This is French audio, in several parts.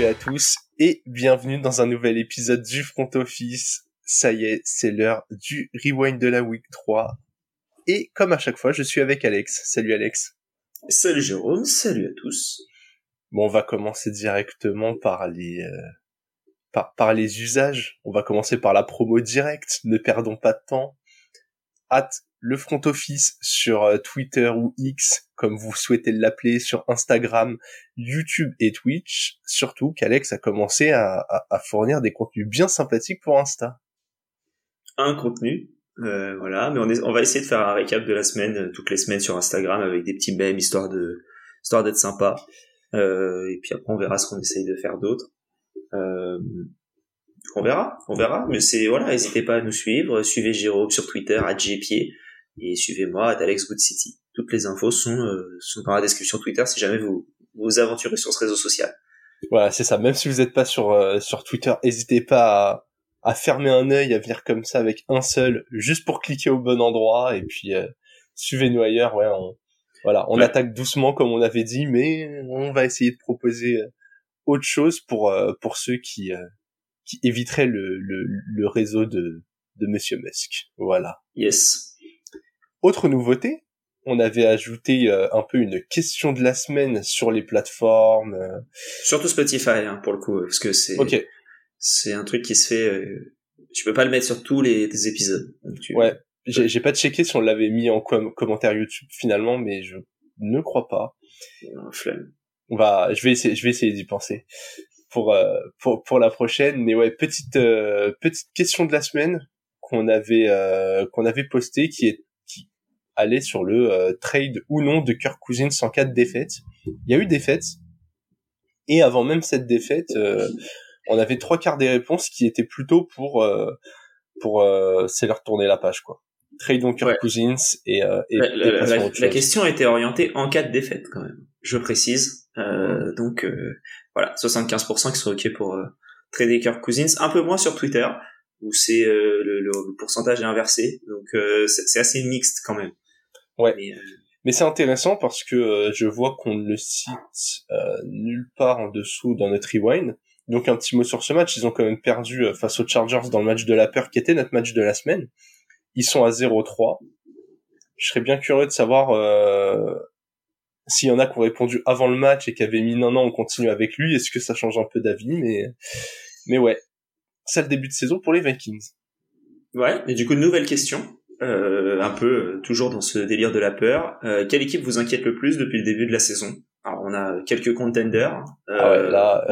Salut à tous et bienvenue dans un nouvel épisode du Front Office. Ça y est, c'est l'heure du rewind de la week 3. Et comme à chaque fois, je suis avec Alex. Salut Alex. Salut Jérôme, salut à tous. Bon, on va commencer directement par les euh, par, par les usages. On va commencer par la promo directe. Ne perdons pas de temps. Hâte le front office sur euh, Twitter ou X, comme vous souhaitez l'appeler, sur Instagram, YouTube et Twitch. Surtout qu'Alex a commencé à, fournir des contenus bien sympathiques pour Insta. Un contenu, euh, voilà, mais on, est, on va essayer de faire un récap de la semaine, euh, toutes les semaines sur Instagram avec des petits mèmes histoire de histoire d'être sympa. et puis après on verra ce qu'on essaye de faire d'autre. on verra, on verra. Mais c'est voilà, n'hésitez pas à nous suivre. Suivez Jérôme sur Twitter à Jpied et suivez-moi à Alex Good City. Toutes les infos sont, euh, sont dans la description Twitter si jamais vous vous aventurez sur ce réseau social. Voilà, c'est ça. Même si vous n'êtes pas sur euh, sur Twitter, n'hésitez pas à, à, fermer un œil, à venir comme ça avec un seul, juste pour cliquer au bon endroit et puis euh, suivez-nous ailleurs. Ouais, on, voilà, on attaque doucement comme on avait dit, mais on va essayer de proposer autre chose pour pour ceux qui qui éviteraient le, le, le réseau de de Monsieur Musk. Voilà. Yes. Autre nouveauté, on avait ajouté euh, un peu une question de la semaine sur les plateformes. Euh. Surtout Spotify hein, pour le coup, parce que c'est c'est un truc qui se fait. Euh, tu peux pas le mettre sur tous les, épisodes. Ouais, j'ai pas checké si on l'avait mis en commentaire YouTube finalement, mais je ne crois pas. flemme. On va, je vais essayer, je vais essayer d'y penser pour pour pour la prochaine. Mais ouais, petite petite question de la semaine qu'on avait qu'on avait posté qui est aller sur le euh, trade ou non de Kirk Cousins en cas de défaite. Il y a eu défaite. Et avant même cette défaite, euh, on avait trois quarts des réponses qui étaient plutôt pour euh, pour c'est leur tourner la page quoi. Trade donc Kirk Cousins et, et, la, question était orientée en cas de défaite quand même. Je précise. donc voilà, 75% qui sont ok pour trader Kirk Cousins, un peu moins sur Twitter où c'est le, le, pourcentage est inversé. Donc c'est assez mixte quand même. Ouais. Mais, euh, mais c'est intéressant parce que euh, je vois qu'on ne le cite euh, nulle part en dessous dans notre rewind. Donc un petit mot sur ce match, ils ont quand même perdu face aux Chargers dans le match de la peur qui était notre match de la semaine. Ils sont à 0-3. Je serais bien curieux de savoir s'il y en a qui ont répondu avant le match et qui avaient mis non non on continue avec lui. Est-ce que ça change un peu d'avis? Mais mais ouais, c'est le début de saison pour les Vikings. Ouais, et du coup nouvelle question. Euh, un peu euh, toujours dans ce délire de la peur. Euh, quelle équipe vous inquiète le plus depuis le début de la saison? Alors on a quelques contenders. Ah ouais, là.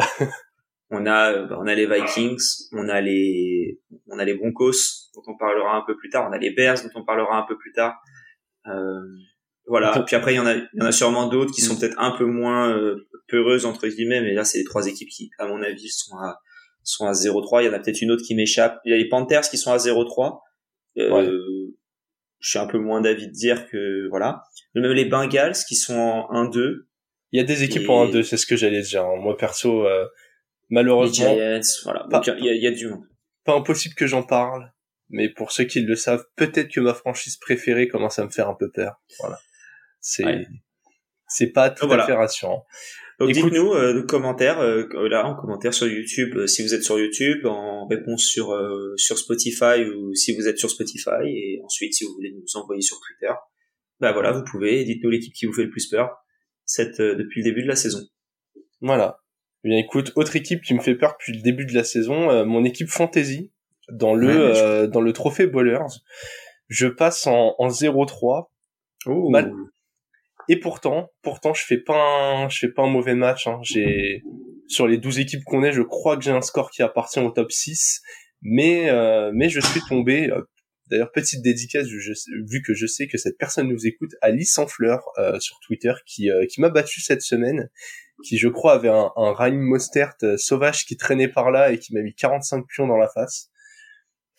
on a bah, on a les Vikings, on a les on a les Broncos dont on parlera un peu plus tard, on a les Bears dont on parlera un peu plus tard. voilà. Puis après il y en a il y en a sûrement d'autres qui sont mm. peut-être un peu moins peureuses entre guillemets, mais là c'est les trois équipes qui à mon avis sont à sont à 0-3. Il y en a peut-être une autre qui m'échappe. Il y a les Panthers qui sont à 0-3. Euh, je suis un peu moins d'avis de dire que voilà. Même les Bengals qui sont en 1-2. Il y a des équipes en 1-2, c'est ce que j'allais dire. Hein. Moi perso, euh, malheureusement. Les Giants, voilà. il y, a, du monde. Pas impossible que j'en parle, mais pour ceux qui le savent, peut-être que ma franchise préférée commence à me faire un peu peur. Voilà. C'est c'est pas tout à fait rassurant. Donc dites-nous euh, commentaires euh, là en commentaire sur YouTube euh, si vous êtes sur YouTube, en réponse sur euh, sur Spotify ou si vous êtes sur Spotify et ensuite si vous voulez nous envoyer sur Twitter, bah voilà vous pouvez. Dites-nous l'équipe qui vous fait le plus peur cette depuis le début de la saison. Voilà. Eh bien écoute, autre équipe qui me fait peur depuis le début de la saison, mon équipe fantasy dans le dans le trophée Bowlers. Je passe en, en 0-3. Oh. Mal, et pourtant, pourtant, je fais pas un, je fais pas un mauvais match. Hein. J'ai sur les 12 équipes qu'on est, je crois que j'ai un score qui appartient au top 6, mais euh, mais je suis tombé. Euh, d'ailleurs, petite dédicace, vu que je sais que cette personne nous écoute, Alice sans fleur euh, sur Twitter, qui qui m'a battu cette semaine, qui je crois avait un, un Mostert sauvage qui traînait par là et qui m'a mis 45 pions dans la face.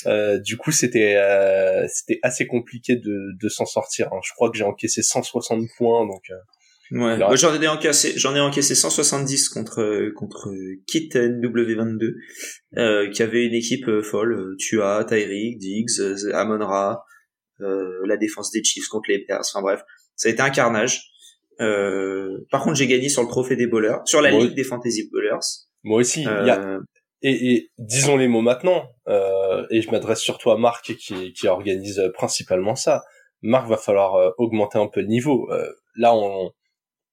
Euh, du coup, c'était euh, c'était assez compliqué de, de s'en sortir. Hein. Je crois que j'ai encaissé 160 points, donc. Euh, ouais. Moi, j'en ai encaissé j'en ai encaissé 170 contre contre Kitten W22, euh, qui avait une équipe folle. Tua, Tyreek, Diggs, Amon Ra, la défense des Chiefs contre les Bears. Enfin bref, ça a été un carnage. Euh, par contre, j'ai gagné sur le trophée des bowlers, sur la ligue des fantasy bowlers. Moi aussi. Y a... Euh, et, et, disons les mots maintenant. Euh, et je m'adresse surtout à Marc qui, qui organise principalement ça. Marc va falloir augmenter un peu le niveau. là, on,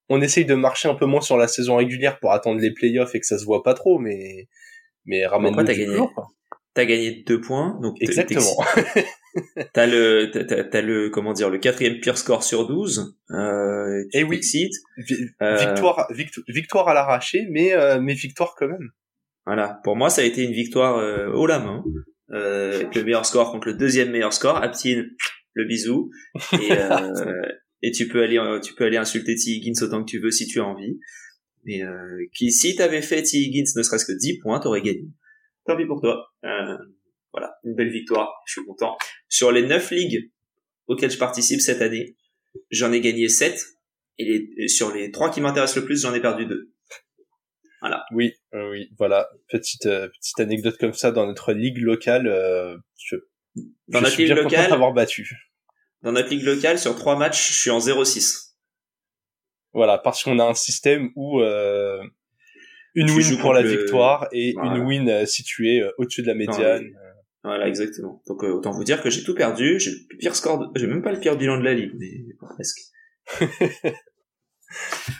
on essaye de marcher un peu moins sur la saison régulière pour attendre les playoffs et que ça se voit pas trop, mais mais ramène-le t'as gagné. T'as gagné deux points, donc exactement. t'as le t'as, le comment dire le quatrième pire score sur 12 euh, et oui euh, victoire victoire à l'arraché mais euh, mais victoire quand même voilà pour moi ça a été une victoire euh, haut la main euh, avec le meilleur score contre le deuxième meilleur score. Aptine le bisou. Et euh, et tu peux aller tu peux aller insulter T. Higgins autant que tu veux si tu as envie. Mais euh, qui si t'avais fait T. Higgins ne serait-ce que 10 points t'aurais gagné. Tant pis pour toi. Euh, voilà, une belle victoire, je suis content. Sur les neuf ligues auxquelles je participe cette année, j'en ai gagné 7 et, sur les trois qui m'intéressent le plus, j'en ai perdu deux. Voilà. Oui, euh, oui, voilà, petite euh, petite anecdote comme ça dans notre ligue locale. Euh, je, dans notre ligue locale, avoir battu. Dans notre ligue locale, sur trois matchs, je suis en 0-6. Voilà, parce qu'on a un système où une win pour la victoire et une win située au-dessus de la médiane. Voilà, exactement. Donc autant vous dire que j'ai tout perdu. J'ai le pire score. J'ai même pas le pire bilan de la ligue, mais presque.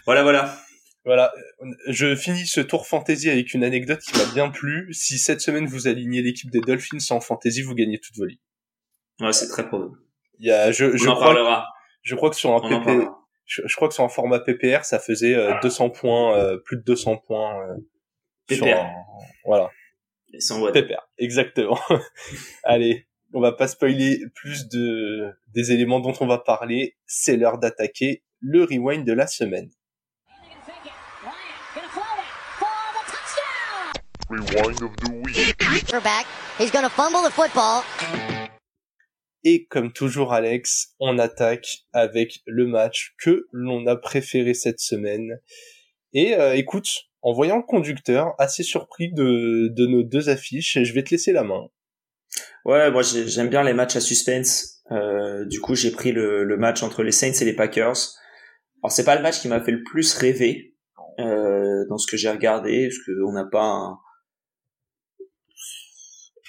voilà, voilà. Voilà, je finis ce tour fantasy avec une anecdote qui m'a bien plu. Si cette semaine vous alignez l'équipe des Dolphins en fantasy, vous gagnez toute vos ligues. Ouais, c'est très probable. Il y a, je, je crois, parlera. je crois que sur un PP, je, crois que sur un format PPR, ça faisait 200 euh, points, euh, plus de 200 points. PPR. voilà. Et sans Pépère, exactement. Allez, on va pas spoiler plus de des éléments dont on va parler. C'est l'heure d'attaquer le rewind de la semaine. Rewind of the week. He's gonna fumble the football. Et comme toujours Alex, on attaque avec le match que l'on a préféré cette semaine. Et euh, écoute, en voyant le conducteur, assez surpris de, de nos deux affiches, je vais te laisser la main. Ouais, moi j'aime bien les matchs à suspense. Euh, du coup, j'ai pris le, le, match entre les Saints et les Packers. Alors c'est pas le match qui m'a fait le plus rêver euh, dans ce que j'ai regardé, parce qu'on n'a pas un...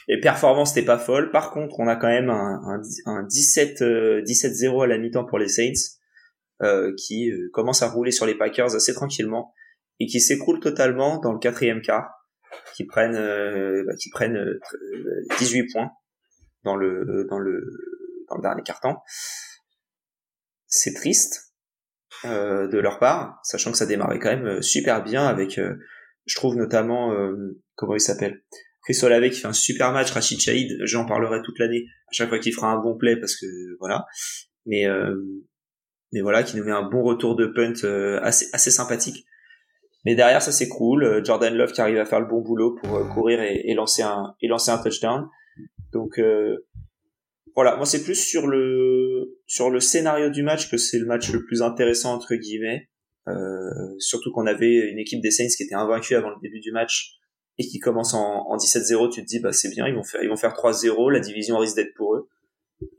les performances n'étaient pas folles. Par contre, on a quand même un, un, un 17 17-0 à la mi-temps pour les Saints, euh, qui euh, commence à rouler sur les Packers assez tranquillement et qui s'écroule totalement dans le quatrième quart, qui prennent euh, bah, qui prennent 18 euh, points dans le dans le dans le dernier quart-temps. C'est triste euh, de leur part, sachant que ça démarrait quand même super bien avec, je trouve notamment comment il s'appelle, Chris Olave qui fait un super match, Rachid Chaïd, j'en parlerai toute l'année à chaque fois qu'il fera un bon play parce que voilà, mais mais voilà qui nous met un bon retour de punt assez assez sympathique mais derrière, ça s'écroule. Euh, Jordan Love qui arrive à faire le bon boulot pour euh, courir et, lancer un et lancer un touchdown. Donc euh, voilà, moi c'est plus sur le sur le scénario du match que c'est le match le plus intéressant entre guillemets. surtout qu'on avait une équipe des Saints qui était invaincue avant le début du match et qui commence en, en 17-0, tu te dis bah c'est bien, ils vont faire ils vont faire 3-0, la division risque d'être pour eux.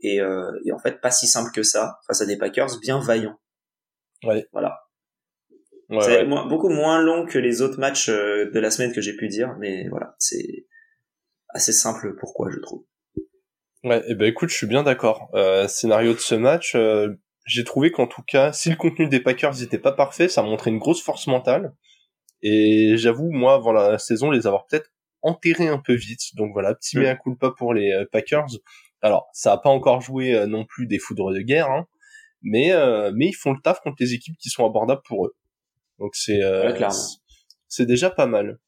Et, et en fait pas si simple que ça face à des Packers bien vaillants. Ouais. Voilà c'est beaucoup moins long que les autres matchs euh, de la semaine que j'ai pu dire, mais voilà, c'est assez simple pourquoi je trouve. Ouais, et eh ben écoute, je suis bien d'accord. Euh, scénario de ce match, euh, j'ai trouvé qu'en tout cas, si le contenu des Packers n'était pas parfait, ça montrait une grosse force mentale. Et j'avoue, moi, avant la saison, les avoir peut-être enterrés un peu vite. Donc voilà, petit mm. mea culpa pour les euh, Packers. Alors, ça a pas encore joué non plus des foudres de guerre, hein, mais mais ils font le taf contre les équipes qui sont abordables pour eux. Donc c'est euh, c'est déjà pas mal.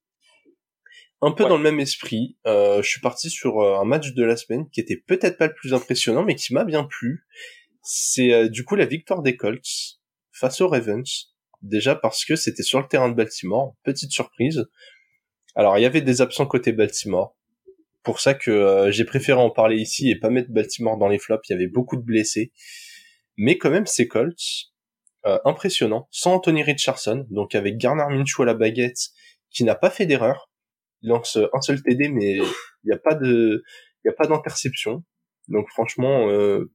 Un peu dans le même esprit, euh, je suis parti sur euh, un match de la semaine qui était peut-être pas le plus impressionnant, mais qui m'a bien plu. C'est du coup la victoire des Colts face aux Ravens. Déjà parce que c'était sur le terrain de Baltimore, petite surprise. Alors il y avait des absents côté Baltimore. Pour ça que j'ai préféré en parler ici et pas mettre Baltimore dans les flops. Il y avait beaucoup de blessés, mais quand même ces Colts, euh, impressionnant, sans Anthony Richardson, donc avec Garner Minshew à la baguette, qui n'a pas fait d'erreur. Il lance un seul TD, mais il n'y a pas de, il y a pas d'interception. Donc franchement, euh,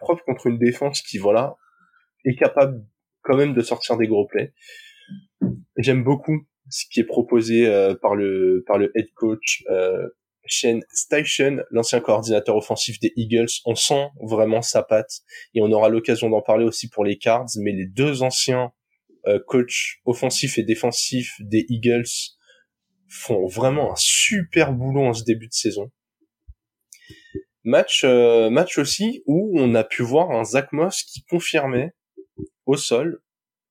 preuve contre une défense qui voilà est capable quand même de sortir des gros plays. J'aime beaucoup ce qui est proposé euh, par le par le head coach euh, Shane Station, l'ancien coordinateur offensif des Eagles. On sent vraiment sa patte et on aura l'occasion d'en parler aussi pour les Cards. Mais les deux anciens euh, coachs offensifs et défensifs des Eagles font vraiment un super boulot en ce début de saison. Match, euh, match aussi où on a pu voir un Zach Moss qui confirmait au sol.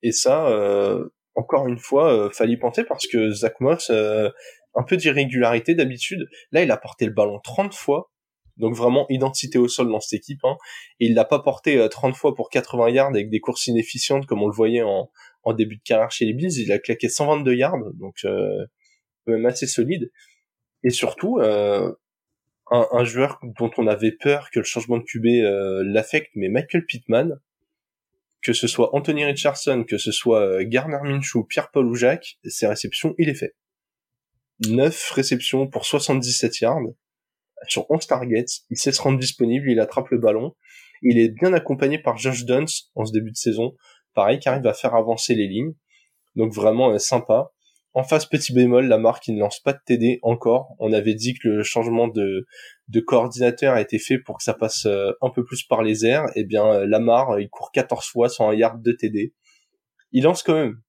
Et ça, euh, encore une fois, euh, fallait parce que Zach Moss, euh, un peu d'irrégularité d'habitude. Là, il a porté le ballon 30 fois. Donc vraiment identité au sol dans cette équipe. Hein. Et il l'a pas porté 30 fois pour 80 yards avec des courses inefficientes comme on le voyait en, début de carrière chez les Bills. Il a claqué 122 yards, donc euh, même assez solide. Et surtout, euh, un, un, joueur dont on avait peur que le changement de QB euh, l'affecte, mais Michael Pittman, que ce soit Anthony Richardson, que ce soit euh, Garner Minshew, Pierre-Paul ou Jacques, ses réceptions, il est fait. 9 réceptions pour 77 yards sur 11 targets, il sait se rendre disponible, il attrape le ballon, il est bien accompagné par Josh Duns en ce début de saison, pareil, qui arrive à faire avancer les lignes, donc vraiment euh, sympa. En face, petit bémol, la marque, il ne lance pas de TD encore. On avait dit que le changement de, de coordinateur a été fait pour que ça passe euh, un peu plus par les airs. Eh bien, euh, Lamar, il court 14 fois sans un yard de TD. Il lance quand même.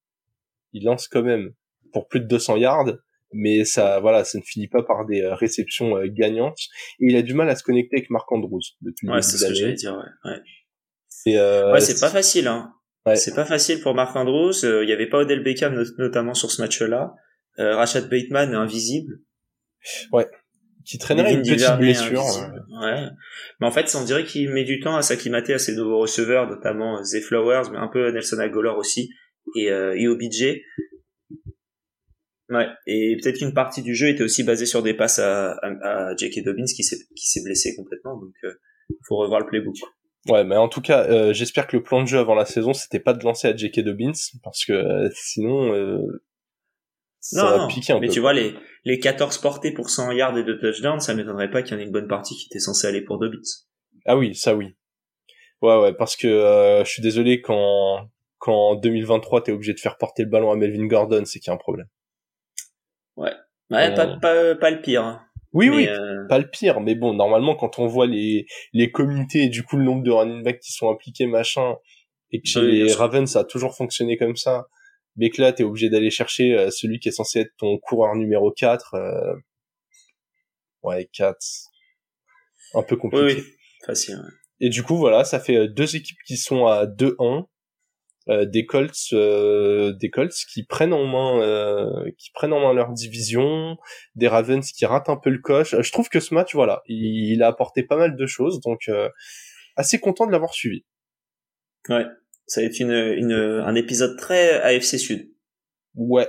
Il lance quand même pour plus de 200 yards, mais ça, voilà, ça ne finit pas par des euh, réceptions gagnantes. Et il a du mal à se connecter avec Marc Andrews depuis ouais, c'est ce que j'allais dire, ouais. ouais. C'est ouais, c'est pas facile, hein. C'est pas facile pour Marc Andrews. Euh, il y avait pas Odell Beckham notamment sur ce match-là. Euh, Rashad Bateman invisible. Ouais. Qui traînerait une petite blessure. Ouais. Mais en fait, on dirait qu'il met du temps à s'acclimater à ses nouveaux receveurs, notamment Zay Flowers, mais un peu Nelson Aguilar aussi et euh, OBJ. Ouais. Et peut-être qu'une partie du jeu était aussi basée sur des passes à, à, à J.K. Dobbins qui s'est qui s'est blessé complètement. Donc, euh, faut revoir le playbook. Ouais, mais en tout cas, euh, j'espère que le plan de jeu avant la saison, c'était pas de lancer à J.K. Dobbins, parce que euh, sinon, euh, ça non, va piquer un mais tu vois, les, les 14 portés pour 100 yards et 2 touchdowns, ça m'étonnerait pas qu'il y en ait une bonne partie qui était censée aller pour Dobbins. Ah oui, ça oui. Ouais, ouais, parce que je suis désolé quand quand en 2023 t'es obligé de faire porter le ballon à Melvin Gordon, c'est qu'il y a un problème. Ouais, ouais, pas, pas, pas le pire. Oui, oui, euh, pas le pire, mais bon, normalement, quand on voit les, les comités et du coup le nombre de running backs qui sont appliqués, machin, et que chez les Ravens, ça a toujours fonctionné comme ça, mais que là, t'es obligé d'aller chercher euh, celui qui est censé être ton coureur numéro 4, euh... ouais, 4, un peu compliqué. Oui, oui. facile. Et du coup, voilà, ça fait euh, deux équipes qui sont à 2-1, euh, des Colts euh, des Colts qui prennent en main euh, qui prennent en main leur division des Ravens qui ratent un peu le coche. Je trouve que ce match voilà il, a apporté pas mal de choses donc assez content de l'avoir suivi. Ouais ça va être une, une un épisode très AFC Sud. Ouais.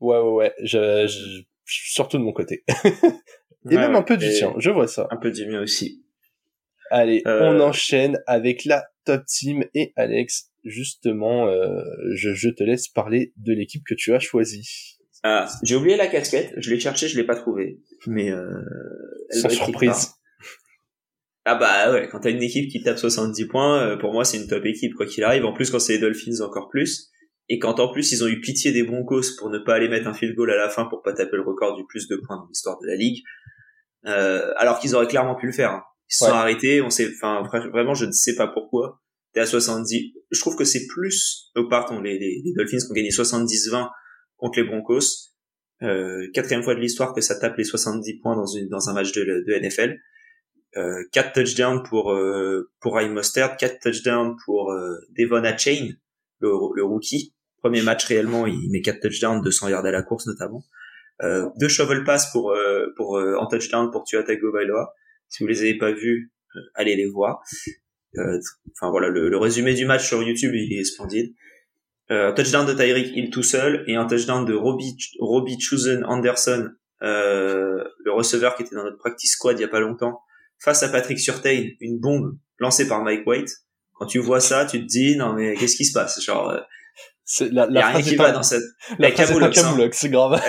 Ouais ouais ouais. Je, je, surtout de mon côté. Et même un peu du tien je vois ça. Un peu du mien aussi. Allez on enchaîne avec la top team et Alex justement, euh, je, je, te laisse parler de l'équipe que tu as choisie. Ah, j'ai oublié la casquette, je l'ai cherché, je l'ai pas trouvée, mais euh, elle Sans surprise. Ah bah ouais, quand t'as une équipe qui tape 70 points, euh, pour moi c'est une top équipe quoi qu'il arrive. En plus quand c'est les Dolphins encore plus, et quand en plus ils ont eu pitié des Broncos pour ne pas aller mettre un field goal à la fin pour pas taper le record du plus de points dans l'histoire de la ligue, euh, alors qu'ils auraient clairement pu le faire. Hein. Ils se sont arrêtés, on sait, enfin vraiment je ne sais pas pourquoi t'es à 70. Je trouve que c'est plus, au pardon, les, les, les, Dolphins qui ont gagné 70-20 contre les Broncos. Euh, quatrième fois de l'histoire que ça tape les 70 points dans, une, dans un match de, de NFL. Euh, 4 touchdowns pour euh, pour Ryan Mostert, 4 touchdowns pour euh, Devon Chain, le, le, rookie. Premier match réellement, il met 4 touchdowns, 200 yards à la course notamment. Euh, deux shovel pass pour euh, pour euh, en touchdown pour Tua Tagovailoa. Si vous les avez pas vus, euh, allez les voir. Euh, enfin voilà, le, le, résumé du match sur YouTube, il est splendide. Euh, un touchdown de Tyreek Hill tout seul et un touchdown de Robbie, Robbie Chosen Anderson, euh, le receveur qui était dans notre practice squad il y a pas longtemps, face à Patrick Surtain, une bombe lancée par Mike White. Quand tu vois ça, tu te dis non mais qu'est-ce qui se passe? Genre euh, la, la y a rien qui va dans cette la, la hein. c'est grave.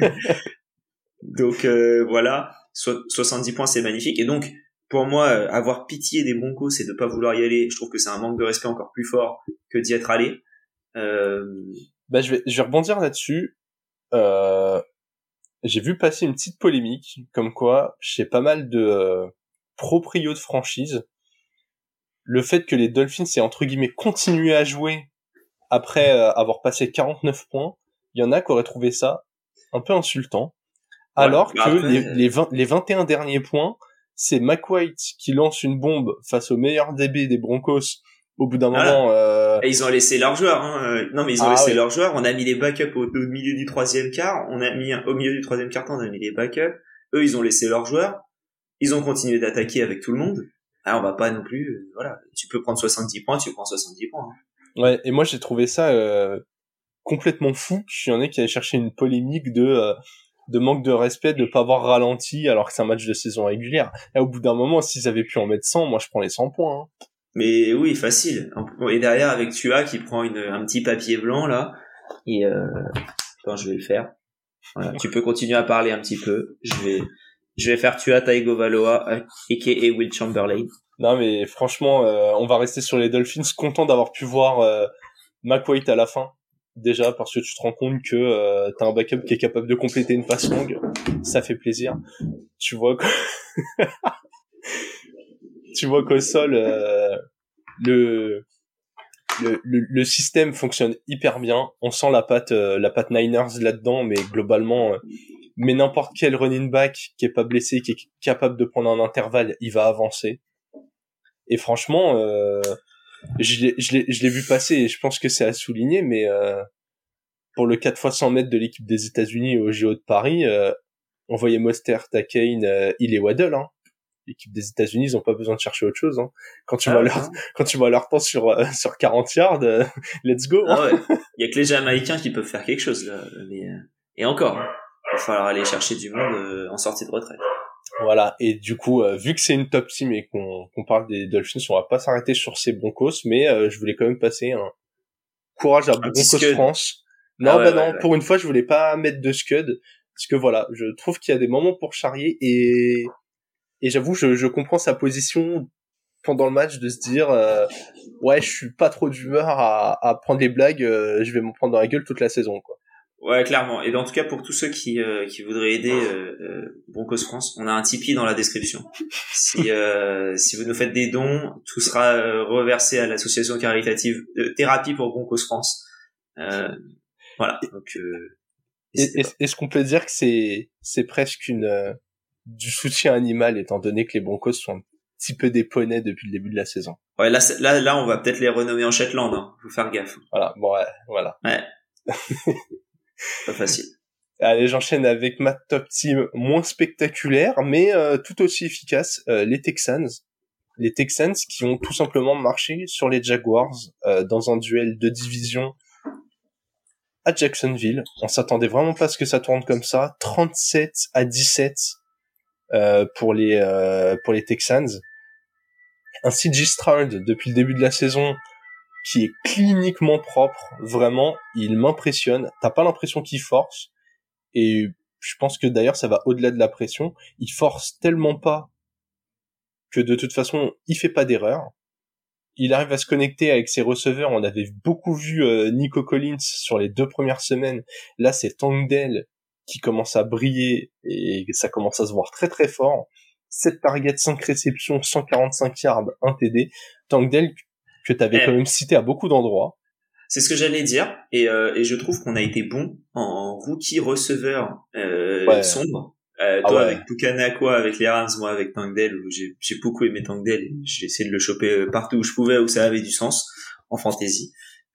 donc euh, voilà, so 70 points c'est magnifique et donc pour moi, avoir pitié des Broncos et de pas vouloir y aller, je trouve que c'est un manque de respect encore plus fort que d'y être allé. Euh... Bah, je vais, je vais rebondir là-dessus. Euh, j'ai vu passer une petite polémique, comme quoi, chez pas mal de euh, proprios de franchise, le fait que les Dolphins aient entre guillemets continué à jouer après euh, avoir passé 49 points, il y en a qui auraient trouvé ça un peu insultant. alors que les, les, 20, les 21 derniers points, c'est McWhite qui lance une bombe face au meilleur DB des Broncos au bout d'un moment. Euh... Et ils ont laissé leurs joueurs. Hein. Non, mais ils ont ah laissé leurs joueurs. On a mis les backups au, milieu du troisième quart. On a mis au milieu du troisième quart on a mis les backups. Eux, ils ont laissé leurs joueurs. Ils ont continué d'attaquer avec tout le monde. Ah, on va pas non plus. Euh, voilà, tu peux prendre 70 points, tu prends 70 points. Hein. Ouais. Et moi, j'ai trouvé ça euh, complètement fou. Il y en a qui avaient cherché une polémique de euh, de manque de respect de pas avoir ralenti alors que c'est un match de saison régulière. Et au bout d'un moment, s'ils avaient pu en mettre 100, moi je prends les 100 points. Hein. Mais oui, facile. Et derrière, avec Tua qui prend une, un petit papier blanc là. Et euh... Attends, je vais le faire. Voilà. tu peux continuer à parler un petit peu. Je vais, je vais faire Tua Tagovailoa, aka Will Chamberlain. Non, mais franchement, euh, on va rester sur les Dolphins. Content d'avoir pu voir euh, McWhite à la fin. Déjà, parce que tu te rends compte que euh, t'as un backup qui est capable de compléter une passe longue. Ça fait plaisir. Tu vois quoi tu vois qu'au sol, euh, le, le, le, système fonctionne hyper bien. On sent la patte, euh, la patte Niners là-dedans, mais globalement, euh, mais n'importe quel running back qui est pas blessé, qui est capable de prendre un intervalle, il va avancer. Et franchement, euh, je l'ai vu passer et je pense que c'est à souligner, mais pour le 4 x 100 mètres de l'équipe des États-Unis au JO de Paris, on voyait Mostert, Takane, il est Waddle, hein l'équipe des États-Unis, ils ont pas besoin de chercher autre chose. Hein. Quand tu ah vois leur quand tu vois leur temps sur euh, sur 40 yards, euh, let's go. Hein. Ah ouais. Il y a que les Jamaïcains qui peuvent faire quelque chose là, mais euh, et encore, il va falloir aller chercher du monde en sortie de retraite. Voilà, et du coup, vu que c'est une top team et qu'on qu'on parle des Dolphins, on va pas s'arrêter sur ces Broncos, mais je voulais quand même passer un courage à Broncos France. Non, ah bah non, pour une fois, je voulais pas mettre de scud parce que voilà, je trouve qu'il y a des moments pour charrier et et j'avoue, je, je comprends sa position pendant le match de se dire euh, ouais je suis pas trop d'humeur à, à prendre des blagues euh, je vais m'en prendre dans la gueule toute la saison quoi ouais clairement et en tout cas pour tous ceux qui euh, qui voudraient aider euh, Broncos France on a un Tipeee dans la description si si vous nous faites des dons tout sera reversé à l'association caritative de thérapie pour Broncos France voilà donc est-ce qu'on peut dire que c'est c'est presque une du soutien animal étant donné que les Broncos sont un petit peu des poneys depuis le début de la saison? Ouais, là, là, là, on va peut-être les renommer en Shetland. Hein. Faut faire gaffe. Voilà, bon, ouais, voilà. Ouais. Pas facile. Allez, j'enchaîne avec ma top team moins spectaculaire, mais euh, tout aussi efficace, euh, les Texans. Les Texans qui ont tout simplement marché sur les Jaguars euh, dans un duel de division à Jacksonville. On s'attendait vraiment pas à ce que ça tourne comme ça. 37 à 17 euh, pour les euh, pour les Texans. Un CG Stroud depuis le début de la saison qui est cliniquement propre, vraiment, il m'impressionne. T'as pas l'impression qu'il force et je pense que d'ailleurs ça va au-delà de la pression. Il force tellement pas que de toute façon il fait pas d'erreur. Il arrive à se connecter avec ses receveurs. On avait beaucoup vu euh, Nico Collins sur les deux premières semaines. Là c'est Tangdell qui commence à briller et ça commence à se voir très très fort. 7 targets, 5 réceptions, 145 yards, 1 TD. Tankdale que tu avais eh. quand même cité à beaucoup d'endroits. C'est ce que j'allais dire et, euh, et je trouve qu'on a été bon en rookie receveur euh, sombre. Euh, ah toi avec Pukanakwa, avec les Rams, moi avec Tankdale, j'ai, j'ai beaucoup aimé Tankdale et j'ai essayé de le choper partout où je pouvais, où ça avait du sens, en fantasy.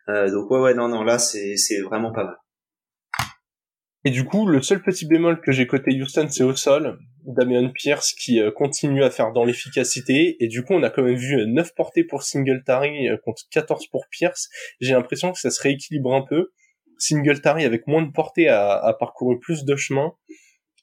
Euh, donc ouais ouais non non là c'est, c'est vraiment pas mal. Et du coup, le seul petit bémol que j'ai côté Houston, c'est au sol. Damian Pierce qui euh, continue à faire dans l'efficacité. Et du coup, on a quand même vu 9 euh, portées pour Singletary euh, contre 14 pour Pierce. J'ai l'impression que ça se rééquilibre un peu. Singletary avec moins de portée a, a parcouru plus de chemin.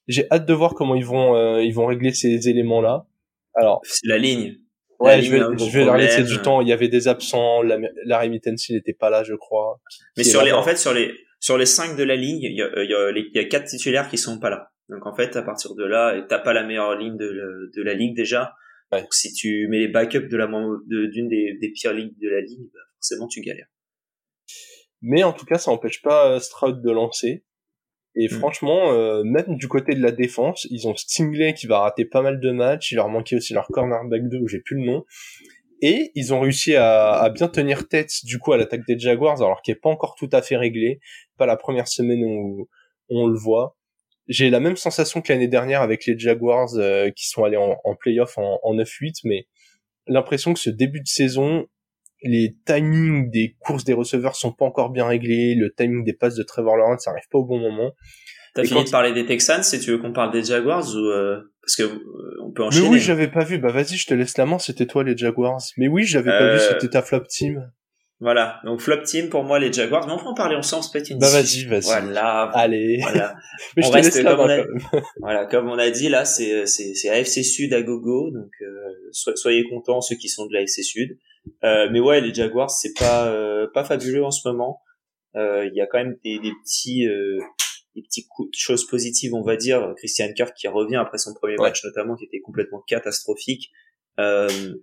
J'ai hâte de voir comment ils vont ils vont régler ces éléments-là. Alors, c'est la ligne. Ouais, je vais, je vais leur laisser du temps. Il y avait des absents. La, la Remittance, n'était pas là, je crois. Mais sur les, en fait, sur les, sur les cinq de la ligne, il y a, il y a, il y a quatre titulaires qui sont pas là. Donc en fait, à partir de là, t'as pas la meilleure ligne de, la, de la ligue déjà. Donc, si tu mets les backups de la d'une des, des pires ligues de la ligue, bah, forcément tu galères. Mais en tout cas, ça n'empêche pas euh, Stroud de lancer. Et mm. franchement, euh, même du côté de la défense, ils ont Stingley qui va rater pas mal de matchs. Il leur manquait aussi leur cornerback 2 où j'ai plus le nom. Et ils ont réussi à, à bien tenir tête du coup à l'attaque des Jaguars, alors qu'il est pas encore tout à fait réglé. Pas la première semaine où, on le voit. J'ai la même sensation que l'année dernière avec les Jaguars euh, qui sont allés en, en playoff en, en 9-8, mais l'impression que ce début de saison, les timings des courses des receveurs sont pas encore bien réglés, le timing des passes de Trevor Lawrence, ça arrive pas au bon moment. T'as fini de parler des Texans, si tu veux qu'on parle des Jaguars ou euh, parce que euh, on peut enchaîner. Mais oui, j'avais pas vu. Bah vas-y, je te laisse la main. C'était toi les Jaguars. Mais oui, j'avais pas vu. Euh, c'était ta flop team. Voilà. Donc flop team pour moi les Jaguars. Mais on peut en parler ensemble. peut-être une. Bah vas-y, vas-y. Voilà. Allez. Voilà. Mais je te laisse la main. voilà, comme on a dit là, c'est c'est c'est AFC Sud à gogo. Donc soyez contents ceux qui sont de l'AFC Sud. Mais ouais, les Jaguars, c'est pas pas fabuleux en ce moment. Il y a quand même des, des petits des petites choses positives, on va dire. Christian Kirk qui revient après son premier match notamment, qui était complètement catastrophique. Euh...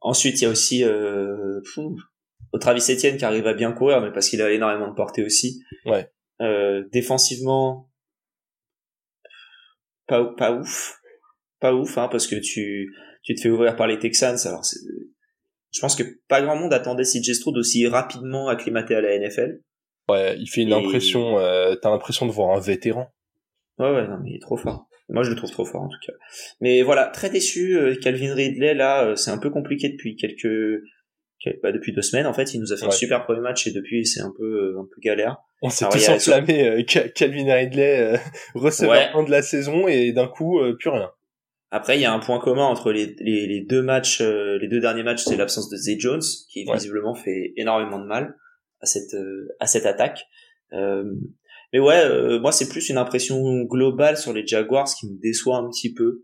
Ensuite, il y a aussi euh... Travis Etienne qui arrive à bien courir, mais parce qu'il a énormément de portée aussi. Ouais. Euh, défensivement, pas pas ouf, pas ouf, hein, parce que tu tu te fais ouvrir par les Texans. Alors, je pense que pas grand monde attendait CJ Stroud aussi rapidement acclimaté à la NFL. Ouais, il fait une impression, euh, t'as l'impression de voir un vétéran. Ouais, ouais, non, mais il est trop fort. Moi, je le trouve trop fort, en tout cas. Mais voilà, très déçu, euh, Calvin Ridley, là, euh, c'est un peu compliqué depuis quelques, bah, depuis deux semaines, en fait, il nous a fait un super premier match et depuis, c'est un peu, un peu galère. On s'est tous enflammés, Calvin Ridley, receveur de la saison et d'un coup, plus rien. Après, il y a un point commun entre les, les, les deux matchs, les deux derniers matchs, c'est l'absence de Zay Jones, qui visiblement fait énormément de mal à cette euh, à cette attaque. Euh, mais ouais, euh, moi c'est plus une impression globale sur les Jaguars qui me déçoit un petit peu.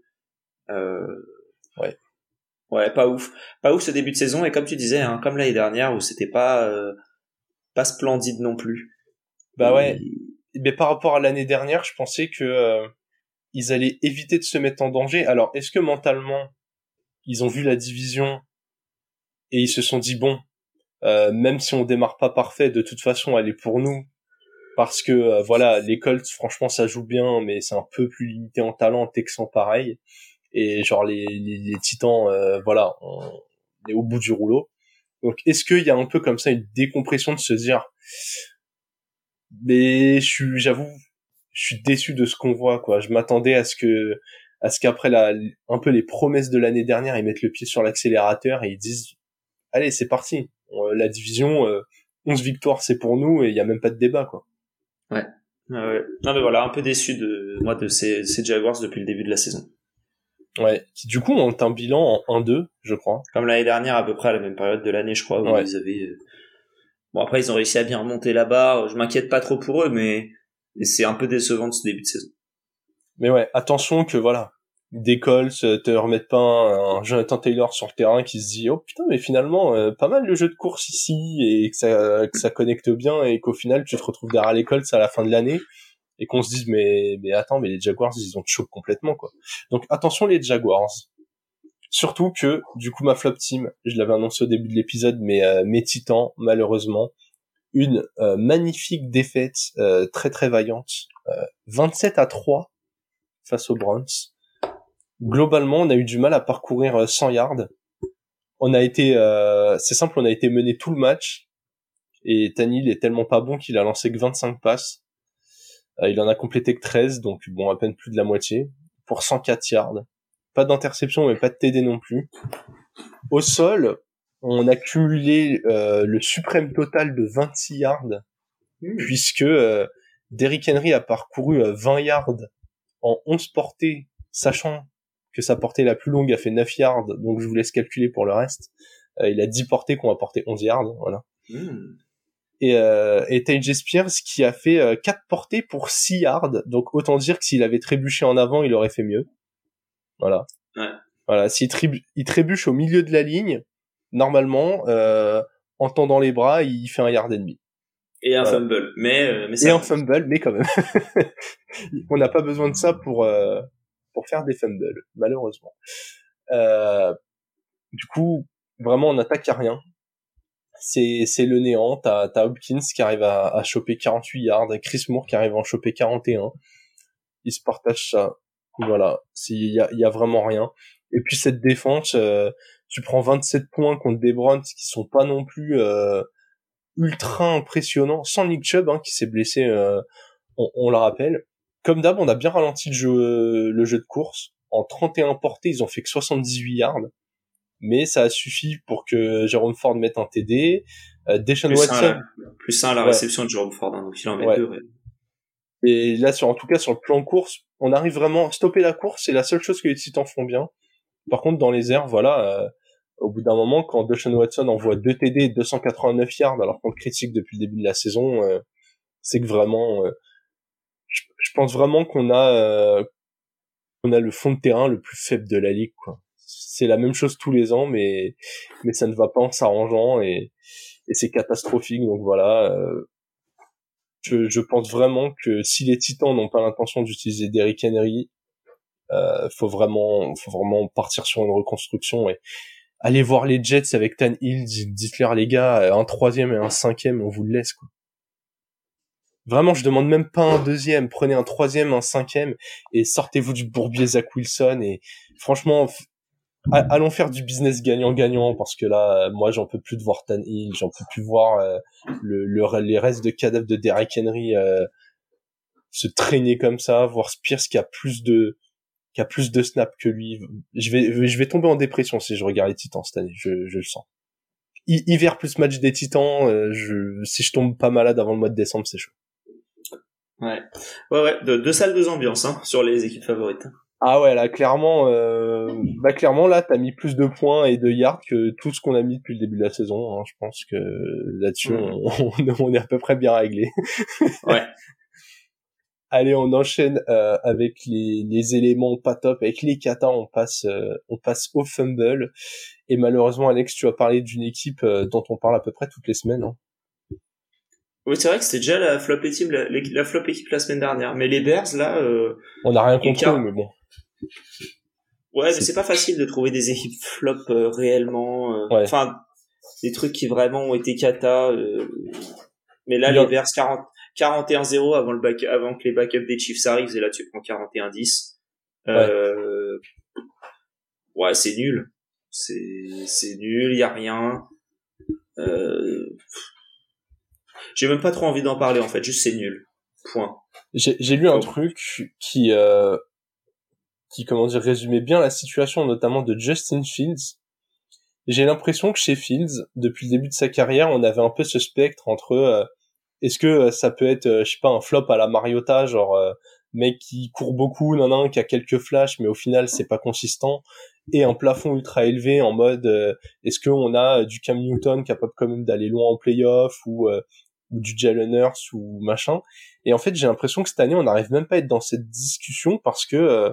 ouais. Ouais, pas ouf. Pas ouf ce début de saison et comme tu disais, hein, comme l'année dernière où c'était pas pas splendide non plus. Bah ouais. Mais par rapport à l'année dernière, je pensais que ils allaient éviter de se mettre en danger. Alors, est-ce que mentalement, ils ont vu la division et ils se sont dit bon, euh, même si on démarre pas parfait, de toute façon, elle est pour nous. Parce que euh, voilà, les Colts, franchement, ça joue bien, mais c'est un peu plus limité en talent, Texan pareil. Et genre les, les, Titans, euh, voilà, on est au bout du rouleau. Donc est-ce qu'il y a un peu comme ça une décompression de se dire, mais je j'avoue, je suis déçu de ce qu'on voit, quoi. Je m'attendais à ce que, à ce qu'après la, un peu les promesses de l'année dernière, ils mettent le pied sur l'accélérateur et ils disent, allez, c'est parti, euh, la division, 11 euh, victoires, c'est pour nous et il y a même pas de débat, quoi. Ouais. ouais. Non mais voilà, un peu déçu de moi de ces, ces Jaguars depuis le début de la saison. Ouais, qui du coup ont un bilan en 1-2, je crois. Comme l'année dernière, à peu près à la même période de l'année, je crois, où ils avaient... Euh, bon, après, ils ont réussi à bien remonter la barre. Je m'inquiète pas trop pour eux, mais, mais c'est un peu décevant de ce début de saison. Mais ouais, attention que voilà, des Colts te remettent pas un, Jonathan Taylor sur le terrain qui se dit oh putain mais finalement euh, pas mal le jeu de course ici et que ça que ça connecte bien et qu'au final tu te retrouves derrière les Colts à la fin de l'année et qu'on se dise mais mais attends mais les Jaguars ils ont choqué complètement quoi donc attention les Jaguars surtout que du coup ma flop team je l'avais annoncé au début de l'épisode mais euh, mes Titans malheureusement une euh, magnifique défaite très très vaillante 27 à 3 face aux Browns globalement, on a eu du mal à parcourir 100 euh, yards. On a été, euh, c'est simple, on a été mené tout le match. Et Tanil est tellement pas bon qu'il a lancé que 25 passes. Euh, il en a complété que 13, donc bon, à peine plus de la moitié. Pour 104 yards. Pas d'interception, mais pas de TD non plus. Au sol, on a cumulé le suprême total de 26 yards, mmh. puisque Derrick Henry a parcouru 20 yards en 11 portées, sachant que sa portée la plus longue a fait 9 yards, donc je vous laisse calculer pour le reste. Euh, il a 10 portées qu'on a porté 11 yards, voilà. Hmm. Et, euh, et Spears qui a fait 4 euh, portées pour 6 yards, donc autant dire que s'il avait trébuché en avant, il aurait fait mieux. Voilà. Ouais. Voilà, s'il il trébuche au milieu de la ligne, normalement, euh, en tendant les bras, il fait un yard et demi. Et un fumble, mais, mais et un fumble, mais quand même. On n'a pas besoin de ça pour pour faire des fumbles, malheureusement. Euh, du coup, vraiment, on n'attaque à rien. C'est, c'est le néant. T'as, t'as Hopkins qui arrive à, à choper 48 yards, Chris Moore qui arrive à en choper 41. Ils se partagent ça. Voilà. Il y a, y a vraiment rien. Et puis cette défense, euh, tu prends 27 points contre des Browns qui sont pas non plus euh, ultra impressionnants, sans Nick Chubb hein, qui s'est blessé, euh, on, on le rappelle. Comme d'hab, on a bien ralenti le jeu, le jeu de course. En 31 portées, ils ont fait que 78 yards. Mais ça a suffi pour que Jérôme Ford mette un TD. Euh, Deshaun Watson. plus un à la réception de Jérôme Ford, hein, donc il en met deux. Et là, sur, en tout cas, sur le plan course, on arrive vraiment à stopper la course. C'est la seule chose que les Titans font bien. Par contre, dans les airs, voilà, euh, au bout d'un moment, quand Deshaun Watson envoie 2 TD et 289 yards, alors qu'on le critique depuis le début de la saison, euh, c'est que vraiment, euh, je, pense vraiment qu'on a, on a le fond de terrain le plus faible de la ligue, quoi. C'est la même chose tous les ans, mais mais ça ne va pas en s'arrangeant et, et c'est catastrophique. Donc voilà, je, je pense vraiment que si les Titans n'ont pas l'intention d'utiliser Derrick Henry, euh, faut vraiment, faut vraiment partir sur une reconstruction et aller voir les Jets avec Tan Hill. Dites-leur les gars, un troisième et un cinquième, on vous le laisse quoi. Vraiment, je demande même pas un deuxième. Prenez un troisième, un cinquième et sortez-vous du bourbier Zach Wilson. Et franchement, allons faire du business gagnant-gagnant parce que là, moi, j'en peux plus de voir Tan Hill, j'en peux plus voir euh, le, le, les restes de cadavres de Derrick Henry euh, se traîner comme ça, voir Spears qui a plus de qui a plus de snaps que lui. Je vais je vais tomber en dépression si je regarde les Titans cette année, je, je le sens. hiver plus match des Titans, euh, je, si je tombe pas malade avant le mois de décembre, c'est chaud. Ouais, ouais, ouais, deux, deux salles, deux ambiances hein, sur les équipes favorites. Ah ouais, là clairement, euh, bah clairement là, t'as mis plus de points et de yards que tout ce qu'on a mis depuis le début de la saison. Hein. Je pense que là-dessus, on, on, est à peu près bien réglé. ouais. Allez, on enchaîne euh, avec les, les éléments pas top, avec les katas, on passe euh, on passe au fumble. Et malheureusement, Alex, tu as parlé d'une équipe euh, dont on parle à peu près toutes les semaines. Hein. Oui, c'est vrai que c'était déjà la flop équipe la, la, flop équipe la semaine dernière, mais les Bears là, on n'a rien compris, mais bon. Ouais, mais c'est pas facile de trouver des équipes flop euh, réellement. Euh, enfin, des trucs qui vraiment ont été. Euh, mais là, les Bears 40, 41-0 avant le back, avant que les backups des Chiefs arrivent, et là tu prends 41-10. Ouais, ouais c'est nul. C'est c'est nul, y a rien. J'ai même pas trop envie d'en parler en fait, juste c'est nul. Point. J'ai lu un truc qui qui comment dire résumait bien la situation notamment de Justin Fields. J'ai l'impression que chez Fields, depuis le début de sa carrière, on avait un peu ce spectre entre euh, est-ce que euh, ça peut être euh, je sais pas un flop à la Mariota genre mec qui court beaucoup, nan, nan qui a quelques flashs mais au final c'est pas consistant et un plafond ultra élevé en mode est-ce qu'on a du Cam Newton capable quand même d'aller loin en playoff ou ou du Jalen Hurts ou machin? Et en fait, j'ai l'impression que cette année, on n'arrive même pas à être dans cette discussion parce que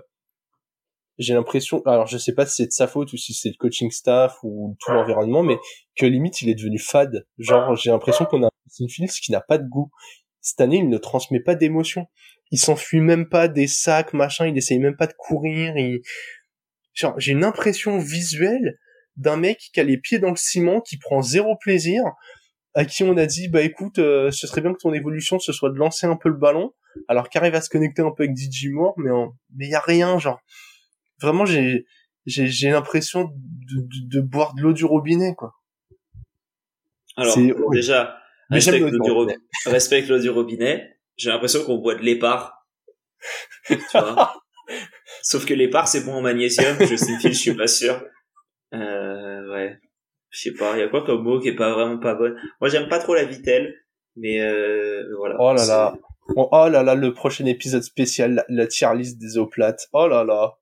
j'ai l'impression, alors je sais pas si c'est de sa faute ou si c'est le coaching staff ou tout l'environnement, mais que limite il est devenu fade. Genre j'ai l'impression qu'on a un Fields qui n'a pas de goût. Cette année il ne transmet pas d'émotion. Il s'enfuit même pas des sacs, machin, il essaye même pas de courir. Il... J'ai une impression visuelle d'un mec qui a les pieds dans le ciment, qui prend zéro plaisir, à qui on a dit bah écoute, euh, ce serait bien que ton évolution ce soit de lancer un peu le ballon, alors qu'arrive à se connecter un peu avec DJ Moore, mais mais y a rien genre vraiment j'ai j'ai j'ai l'impression de, de, de, boire de l'eau du robinet quoi. Alors déjà respecte l'eau du, robinet. respecte l'eau du robinet. J'ai l'impression qu'on boit de l'épar. tu vois Sauf que l'épar c'est bon en magnésium. Je sais je suis pas sûr. Euh, ouais, je sais pas. Il y a quoi comme mot qui est pas vraiment pas bonne. Moi j'aime pas trop la vitelle, mais euh, voilà. Oh là là. Oh, là là, le prochain épisode spécial, la, la tier list des eaux plates. Oh là là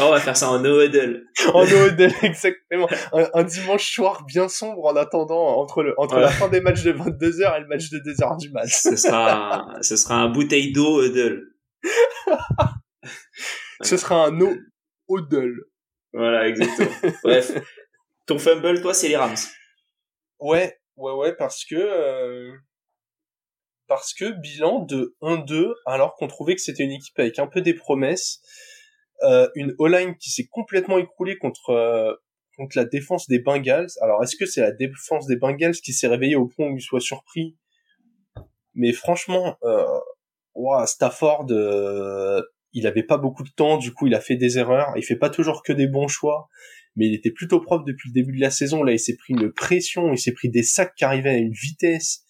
on va faire ça en no-huddle. en no-huddle, exactement. Un, dimanche soir bien sombre en attendant entre le entre la fin des matchs de 22h et le match de 2h du match. ce sera ce sera un bouteille d'eau huddle. ce sera un no-huddle. Voilà, exactement. Bref, ton fumble toi c'est les Rams. Ouais, ouais ouais parce que euh, parce que bilan de 1-2 alors qu'on trouvait que c'était une équipe avec un peu des promesses euh, une O-line qui s'est complètement écroulée contre euh, contre la défense des Bengals. Alors est-ce que c'est la défense des Bengals qui s'est réveillée au point où il soit surpris? Mais franchement, euh, wow, Stafford, euh, il avait pas beaucoup de temps, du coup il a fait des erreurs. Il fait pas toujours que des bons choix, mais il était plutôt propre depuis le début de la saison. Là, il s'est pris une pression, il s'est pris des sacs qui arrivaient à une vitesse.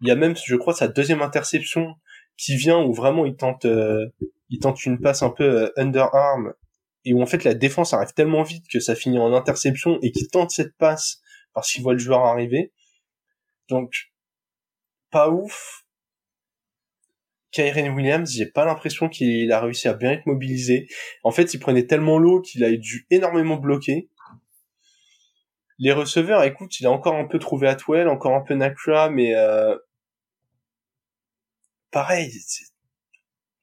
Il y a même, je crois, sa deuxième interception qui vient où vraiment il tente, euh, il tente une passe un peu euh, underarm et où en fait la défense arrive tellement vite que ça finit en interception et qu'il tente cette passe parce qu'il voit le joueur arriver. Donc pas ouf. Kyren Williams, j'ai pas l'impression qu'il a réussi à bien être mobilisé. En fait, il prenait tellement l'eau qu'il a dû énormément bloquer. Les receveurs, écoute, il a encore un peu trouvé Atwell, encore un peu Nakra, mais euh, pareil,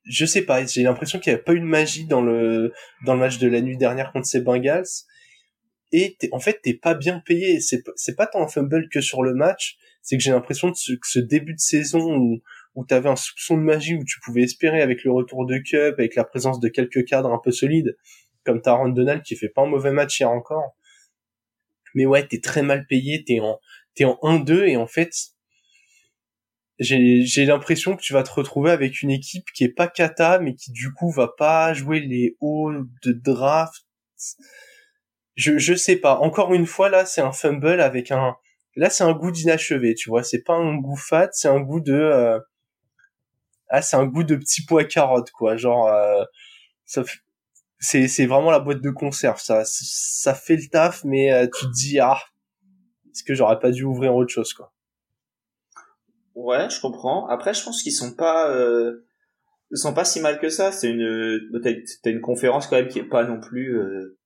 je sais pas, j'ai l'impression qu'il n'y a pas eu de magie dans le dans le match de la nuit dernière contre ces Bengals. Et en fait, t'es pas bien payé. C'est pas tant un fumble que sur le match, c'est que j'ai l'impression que ce, début de saison où où t'avais un soupçon de magie où tu pouvais espérer avec le retour de Cup, avec la présence de quelques cadres un peu solides, comme Taron Donald qui fait pas un mauvais match hier encore. Mais ouais, t'es très mal payé, t'es en t'es en 1-2 et en fait j'ai l'impression que tu vas te retrouver avec une équipe qui est pas kata mais qui du coup va pas jouer les hauts de draft. Je je sais pas. Encore une fois là c'est un fumble avec un là c'est un goût d'inachevé tu vois. C'est pas un goût fat c'est un goût de euh... ah c'est un goût de petit pois carotte quoi. Genre euh... ça c'est c'est vraiment la boîte de conserve ça. Ça fait le taf mais euh, tu te dis ah est-ce que j'aurais pas dû ouvrir autre chose quoi Ouais, je comprends. Après, je pense qu'ils sont pas, euh, ils sont pas si mal que ça. C'est une, t'as, une conférence quand même qui est pas non plus euh,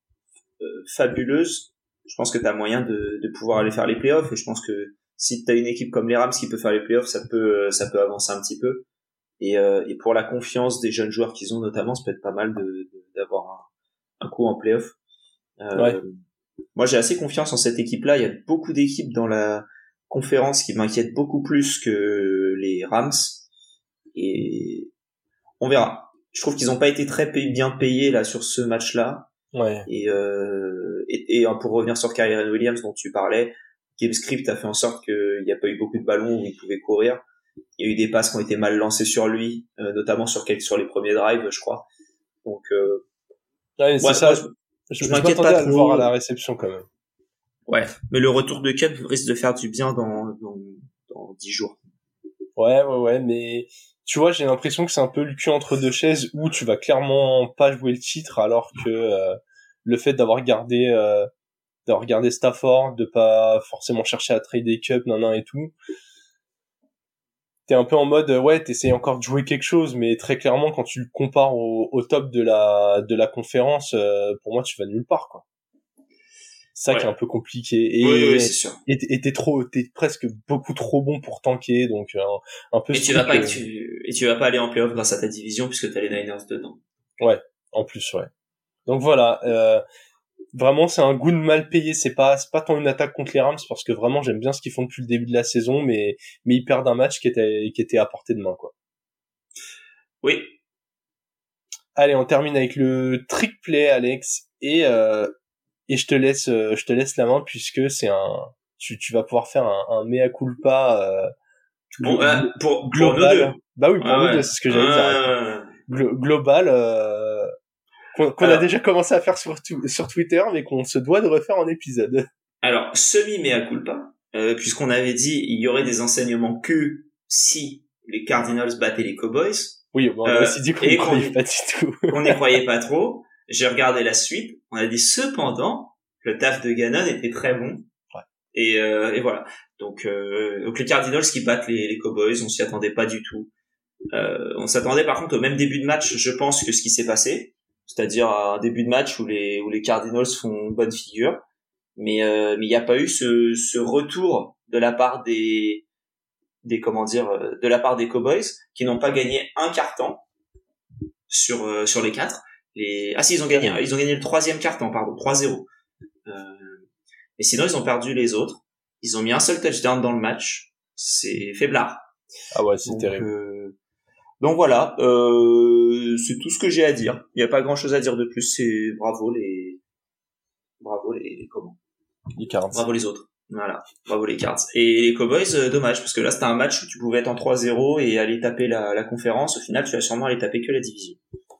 euh, fabuleuse. Je pense que t'as moyen de, de pouvoir aller faire les playoffs. Et je pense que si t'as une équipe comme les Rams qui peut faire les playoffs, ça peut, ça peut avancer un petit peu. Et, euh, et pour la confiance des jeunes joueurs qu'ils ont notamment, ça peut être pas mal de, d'avoir un, un coup en playoff. Euh, ouais. Moi, j'ai assez confiance en cette équipe-là. Il y a beaucoup d'équipes dans la conférence qui m'inquiète beaucoup plus que les Rams. Et on verra. Je trouve qu'ils n'ont pas été très bien payés là sur ce match-là. Ouais. Et, euh, et, et, pour revenir sur Kyrie Williams dont tu parlais, GameScript a fait en sorte qu'il n'y a pas eu beaucoup de ballons où il pouvait courir. Il y a eu des passes qui ont été mal lancées sur lui, euh, notamment sur quelques, sur les premiers drives, je crois. Donc, euh, ouais, ça. je, je, m'inquiète pas trop. à le voir à la réception quand même. Ouais, mais le retour de Cup risque de faire du bien dans dans, dans 10 jours. Ouais, ouais, ouais, mais tu vois, j'ai l'impression que c'est un peu le cul entre deux chaises où tu vas clairement pas jouer le titre alors que euh, le fait d'avoir gardé euh, d'avoir gardé Stafford, de pas forcément chercher à trader Cup, nan, et tout. T'es un peu en mode ouais, t'essayes encore de jouer quelque chose, mais très clairement quand tu le compares au, au top de la de la conférence, euh, pour moi tu vas nulle part quoi ça qui est un peu compliqué. Et oui, c'est sûr. et t'es trop t'es presque beaucoup trop bon pour tanker donc euh, un, peu et tu vas pas tu, et tu vas pas aller en playoff grâce à ta division puisque t'as les Niners dedans. Ouais en plus ouais. Donc voilà euh, vraiment c'est un goût de mal payé. C'est pas c'est pas tant une attaque contre les Rams parce que vraiment j'aime bien ce qu'ils font depuis le début de la saison mais mais ils perdent un match qui était qui était à portée de main quoi. Oui. Allez on termine avec le trick play Alex. Et euh, et je te laisse euh, je te laisse la main puisque c'est un tu, tu vas pouvoir faire un, un mea culpa euh, bon, euh, pour global. bah oui pour nous deux c'est ce que j'allais dire. Global euh, qu'on a déjà commencé à faire sur sur Twitter mais qu'on se doit de refaire en épisode. Alors semi mea culpa euh, puisqu'on avait dit il y aurait des enseignements que si les Cardinals battaient les Cowboys. Oui on a aussi dit qu'on n'y croyait pas du tout. on n'y croyait pas trop j'ai regardé la suite. On a dit cependant, le taf de Gannon était très bon. Ouais. Et, euh, et voilà. Donc, euh, donc les Cardinals qui battent les, les Cowboys, on s'y attendait pas du tout. Euh, on s'attendait par contre au même début de match, je pense, que ce qui s'est passé, c'est-à-dire à un début de match où les où les Cardinals font bonne figure, mais euh, mais il n'y a pas eu ce, ce retour de la part des des comment dire de la part des Cowboys qui n'ont pas gagné un carton sur euh, sur les quatre ah si, ils ont gagné, ils ont gagné le troisième carton, pardon, 3-0. Euh, mais sinon, ils ont perdu les autres. Ils ont mis un seul touchdown dans le match. C'est faiblard. Ah ouais, c'est terrible. Euh, Donc voilà, euh, c'est tout ce que j'ai à dire. Il n'y a pas grand chose à dire de plus. C'est bravo les, bravo les, comment Les Cards. Bravo les autres. Voilà, bravo les Cards. Et les Cowboys, euh, dommage parce que là c'était un match où tu pouvais être en 3-0 et aller taper la, la conférence. Au final, tu vas sûrement aller taper que la division.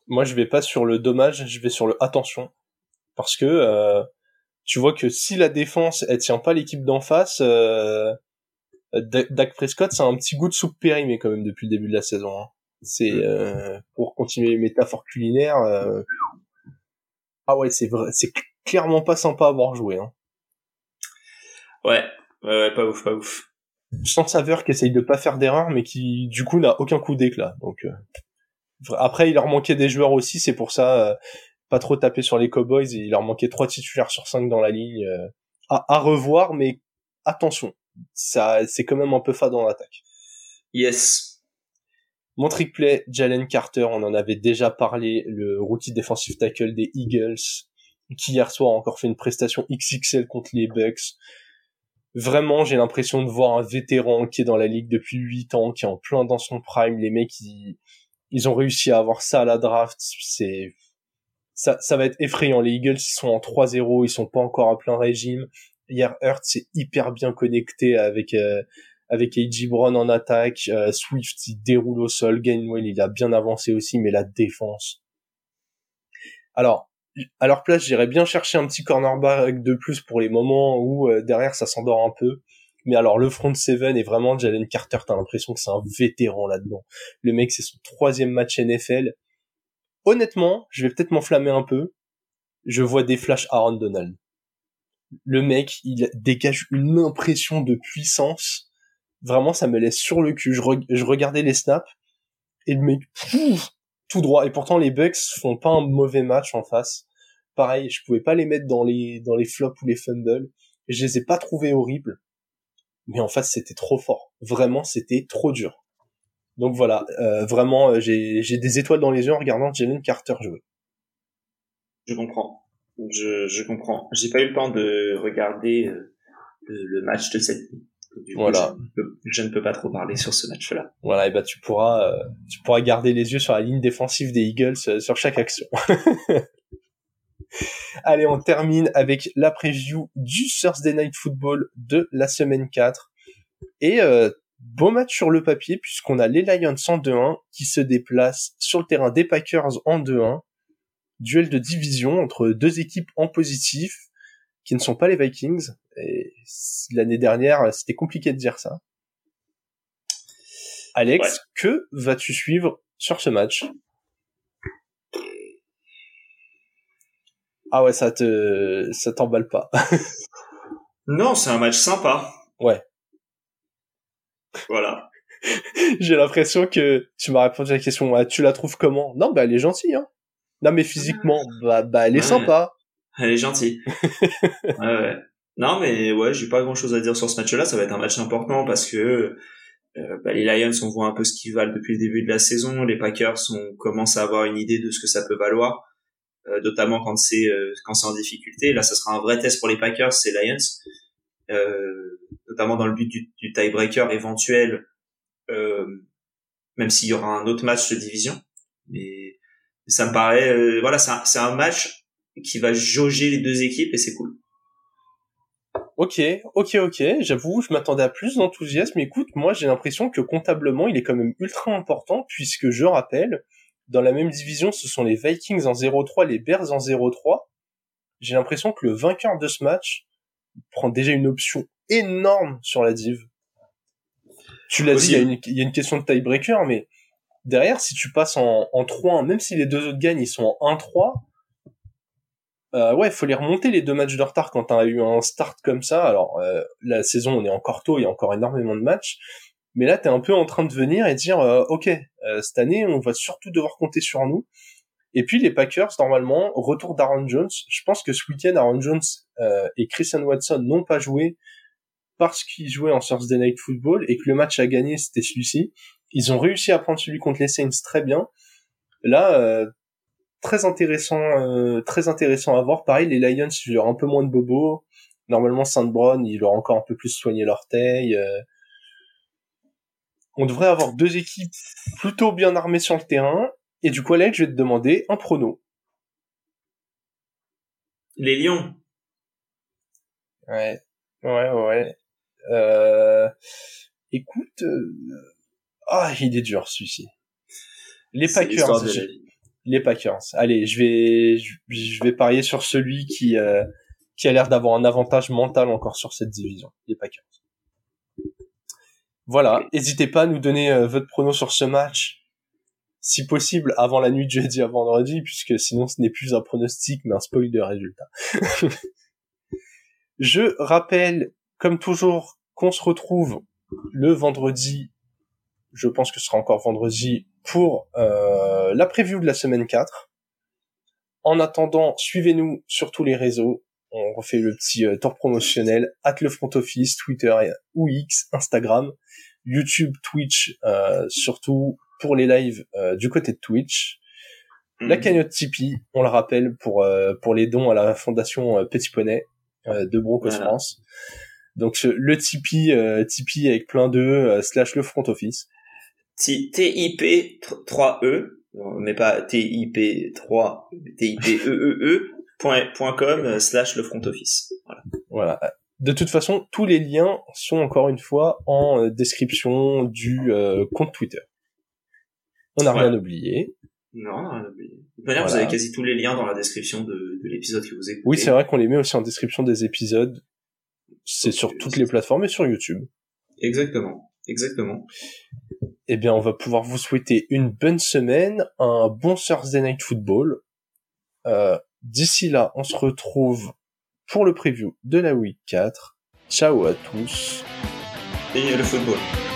Moi, je vais pas sur le dommage, je vais sur le attention parce que euh, tu vois que si la défense elle tient pas l'équipe d'en face, euh, Dak Prescott c'est un petit goût de soupe périmé quand même depuis le début de la saison. Hein. C'est mm. euh, pour continuer les métaphores culinaires. Euh... Ah ouais, c'est vrai, c'est clairement pas sympa à avoir joué. Hein. Ouais, ouais, ouais, pas ouf, pas ouf. Sans saveur qui essaye de pas faire d'erreur, mais qui du coup n'a aucun coup d'éclat. Donc euh... après, il leur manquait des joueurs aussi, c'est pour ça. Euh, pas trop taper sur les Cowboys. il leur manquait trois titulaires sur cinq dans la ligne. Euh, à, à revoir, mais attention, ça c'est quand même un peu fade dans l'attaque. Yes, mon trick play, Jalen Carter, on en avait déjà parlé, le rookie defensive tackle des Eagles, qui hier soir a encore fait une prestation XXL contre les Bucks. Vraiment, j'ai l'impression de voir un vétéran qui est dans la ligue depuis 8 ans, qui est en plein dans son prime. Les mecs, ils, ils ont réussi à avoir ça à la draft. C'est, ça, ça va être effrayant. Les Eagles, ils sont en 3-0, ils sont pas encore à plein régime. Hier, Hurt s'est hyper bien connecté avec, euh, avec A.J. Brown en attaque, euh, Swift il déroule au sol, Gainwell il a bien avancé aussi, mais la défense. Alors, à leur place, j'irais bien chercher un petit cornerback de plus pour les moments où euh, derrière ça s'endort un peu. Mais alors le front seven est vraiment Jalen Carter, t'as l'impression que c'est un vétéran là-dedans. Le mec c'est son troisième match NFL. Honnêtement, je vais peut-être m'enflammer un peu. Je vois des flashs Aaron Donald. Le mec, il dégage une impression de puissance Vraiment, ça me laisse sur le cul. Je, je regardais les snaps et le mec, tout droit. Et pourtant, les Bucks font pas un mauvais match en face. Pareil, je pouvais pas les mettre dans les dans les flops ou les fumbles. Je les ai pas trouvés horribles. Mais en face, c'était trop fort. Vraiment, c'était trop dur. Donc voilà, euh, vraiment, euh, j'ai j'ai des étoiles dans les yeux en regardant Jalen Carter jouer. Je comprends. Je, je comprends. J'ai pas eu le temps de regarder euh, le, le match de cette nuit voilà. je, ne peux pas trop parler sur ce match-là. Voilà, et bah tu pourras, euh, tu pourras garder les yeux sur la ligne défensive des Eagles sur chaque action. Allez, on termine avec la preview du Thursday Night Football de la semaine 4. Et euh, beau match sur le papier puisqu'on a les Lions en 2-1 qui se déplacent sur le terrain des Packers en 2-1. Duel de division entre deux équipes en positif qui ne sont pas les Vikings. Et l'année dernière, c'était compliqué de dire ça. Alex, que vas-tu suivre sur ce match? Ah ouais, ça te, ça t'emballe pas. non, c'est un match sympa. Ouais. Voilà. J'ai l'impression que tu m'as répondu à la question. Ah, tu la trouves comment? Non, bah elle est gentille. Hein. Non, mais physiquement, bah, bah elle est sympa. Elle est gentille. ouais, ouais. Non, mais ouais, j'ai pas grand chose à dire sur ce match-là. Ça va être un match important parce que euh, bah, les Lions, on voit un peu ce qu'ils valent depuis le début de la saison. Les Packers, on commence à avoir une idée de ce que ça peut valoir, notamment quand c'est euh, quand c'est en difficulté. Là, ça sera un vrai test pour les Packers, c'est Lions, euh, notamment dans le but du, du tiebreaker éventuel, même s'il y aura un autre match de division. Mais ça me paraît, voilà, c'est un match qui va jauger les deux équipes et c'est cool. Ok, ok, ok. J'avoue, je m'attendais à plus d'enthousiasme. Écoute, moi, j'ai l'impression que comptablement, il est quand même ultra important puisque je rappelle, dans la même division, ce sont les Vikings en 0-3, les Bears en 0-3. J'ai l'impression que le vainqueur de ce match prend déjà une option énorme sur la div. Tu l'as dit, il y, a une, y a une question de tiebreaker, mais derrière, si tu passes en, en 3-1, même si les deux autres gagnent, ils sont en 1-3, euh, ouais, il faut les remonter les deux matchs de retard quand t'as eu un start comme ça. Alors euh, la saison, on est encore tôt, il y a encore énormément de matchs, mais là t'es un peu en train de venir et dire, euh, ok, euh, cette année, on va surtout devoir compter sur nous. Et puis les Packers, normalement, retour d'Aaron Jones. Je pense que ce week-end, Aaron Jones et Christian Watson n'ont pas joué parce qu'ils jouaient en Thursday Night Football et que le match à gagner c'était celui-ci. Ils ont réussi à prendre celui contre les Saints très bien. Là, très intéressant, euh, très intéressant à voir. Pareil, les Lions, il y aura un peu moins de bobos. Normalement, Saint Brown, il aura encore un peu plus soigné l'orteil. On devrait avoir deux équipes plutôt bien armées sur le terrain. Et du coup, Alex, je vais te demander un prono. Les Lions. Ouais, ouais, ouais. Euh... Écoute, euh, ah, il est dur celui-ci. Les Packers. Les Packers. Allez, je vais, je vais parier sur celui qui, euh, qui a l'air d'avoir un avantage mental encore sur cette division. Les Packers. Voilà. N'hésitez pas à nous donner euh, votre prono sur ce match. Si possible, avant la nuit de jeudi à vendredi, puisque sinon ce n'est plus un pronostic, mais un spoil de résultat. je rappelle, comme toujours, qu'on se retrouve le vendredi, je pense que ce sera encore vendredi, pour euh, la preview de la semaine 4. En attendant, suivez-nous sur tous les réseaux. On refait le petit euh, tour promotionnel, at le front office, Twitter ou X, Instagram, YouTube, Twitch, euh, surtout pour les lives euh, du côté de Twitch. La mhm. cagnotte Tipeee, on le rappelle, pour pour les dons à la fondation Petit Poney de Broncos France. Donc le Tipeee, euh, Tipeee avec plein de euh, slash le front office. TIP 3E, mais pas TIP 3, TIP EEE, point, com euh, slash le front office. Voilà. voilà. De toute façon, tous les liens sont encore une fois en description du compte Twitter. On n'a rien oublié. Non, on n'a rien oublié. De toute manière, vous avez quasi tous les liens dans la description de, de l'épisode que vous écoutez. Oui, c'est vrai qu'on les met aussi en description des épisodes c'est sur toutes les plateformes et sur YouTube. Exactement, exactement. Eh bien, on va pouvoir vous souhaiter une bonne semaine, un bon Thursday Night Football. Euh, D'ici là, on se retrouve pour le preview de la week 4. Ciao à tous. Et le football.